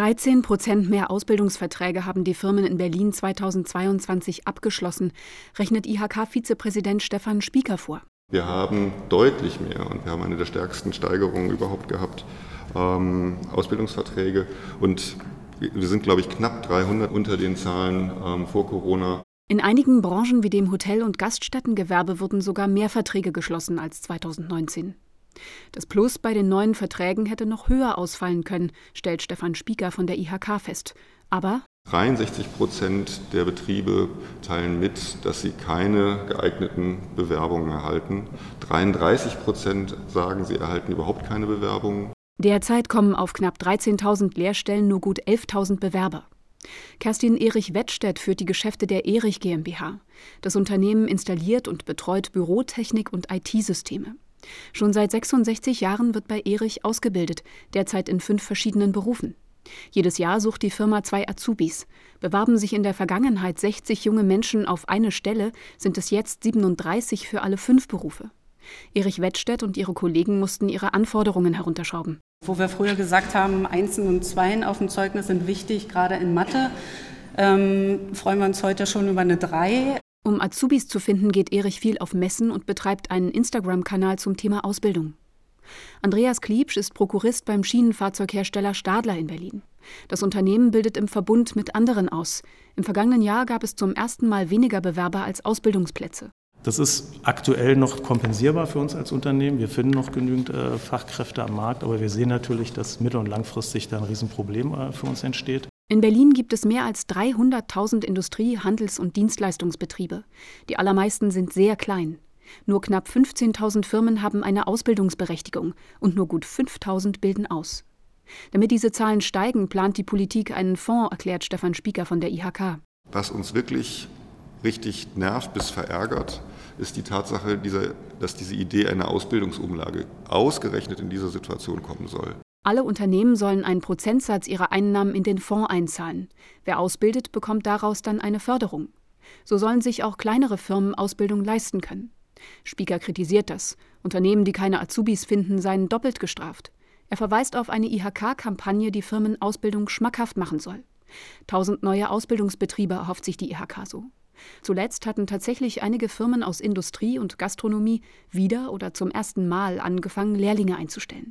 13 Prozent mehr Ausbildungsverträge haben die Firmen in Berlin 2022 abgeschlossen, rechnet IHK-Vizepräsident Stefan Spieker vor. Wir haben deutlich mehr und wir haben eine der stärksten Steigerungen überhaupt gehabt, ähm, Ausbildungsverträge. Und wir sind, glaube ich, knapp 300 unter den Zahlen ähm, vor Corona. In einigen Branchen wie dem Hotel- und Gaststättengewerbe wurden sogar mehr Verträge geschlossen als 2019. Das Plus bei den neuen Verträgen hätte noch höher ausfallen können, stellt Stefan Spieker von der IHK fest. Aber 63 Prozent der Betriebe teilen mit, dass sie keine geeigneten Bewerbungen erhalten. 33 Prozent sagen, sie erhalten überhaupt keine Bewerbungen. Derzeit kommen auf knapp 13.000 Lehrstellen nur gut 11.000 Bewerber. Kerstin Erich Wettstedt führt die Geschäfte der Erich GmbH. Das Unternehmen installiert und betreut Bürotechnik und IT-Systeme. Schon seit 66 Jahren wird bei Erich ausgebildet, derzeit in fünf verschiedenen Berufen. Jedes Jahr sucht die Firma zwei Azubis. Bewarben sich in der Vergangenheit 60 junge Menschen auf eine Stelle, sind es jetzt 37 für alle fünf Berufe. Erich Wettstedt und ihre Kollegen mussten ihre Anforderungen herunterschrauben. Wo wir früher gesagt haben, Einsen und Zweien auf dem Zeugnis sind wichtig, gerade in Mathe, ähm, freuen wir uns heute schon über eine Drei. Um Azubis zu finden, geht Erich viel auf Messen und betreibt einen Instagram-Kanal zum Thema Ausbildung. Andreas Kliebsch ist Prokurist beim Schienenfahrzeughersteller Stadler in Berlin. Das Unternehmen bildet im Verbund mit anderen aus. Im vergangenen Jahr gab es zum ersten Mal weniger Bewerber als Ausbildungsplätze. Das ist aktuell noch kompensierbar für uns als Unternehmen. Wir finden noch genügend äh, Fachkräfte am Markt, aber wir sehen natürlich, dass mittel- und langfristig da ein Riesenproblem äh, für uns entsteht. In Berlin gibt es mehr als 300.000 Industrie-, Handels- und Dienstleistungsbetriebe. Die allermeisten sind sehr klein. Nur knapp 15.000 Firmen haben eine Ausbildungsberechtigung und nur gut 5.000 bilden aus. Damit diese Zahlen steigen, plant die Politik einen Fonds, erklärt Stefan Spieker von der IHK. Was uns wirklich richtig nervt bis verärgert, ist die Tatsache, dass diese Idee einer Ausbildungsumlage ausgerechnet in dieser Situation kommen soll. Alle Unternehmen sollen einen Prozentsatz ihrer Einnahmen in den Fonds einzahlen. Wer ausbildet, bekommt daraus dann eine Förderung. So sollen sich auch kleinere Firmen Ausbildung leisten können. Spieker kritisiert das. Unternehmen, die keine Azubis finden, seien doppelt gestraft. Er verweist auf eine IHK-Kampagne, die Firmen Ausbildung schmackhaft machen soll. Tausend neue Ausbildungsbetriebe erhofft sich die IHK so. Zuletzt hatten tatsächlich einige Firmen aus Industrie und Gastronomie wieder oder zum ersten Mal angefangen, Lehrlinge einzustellen.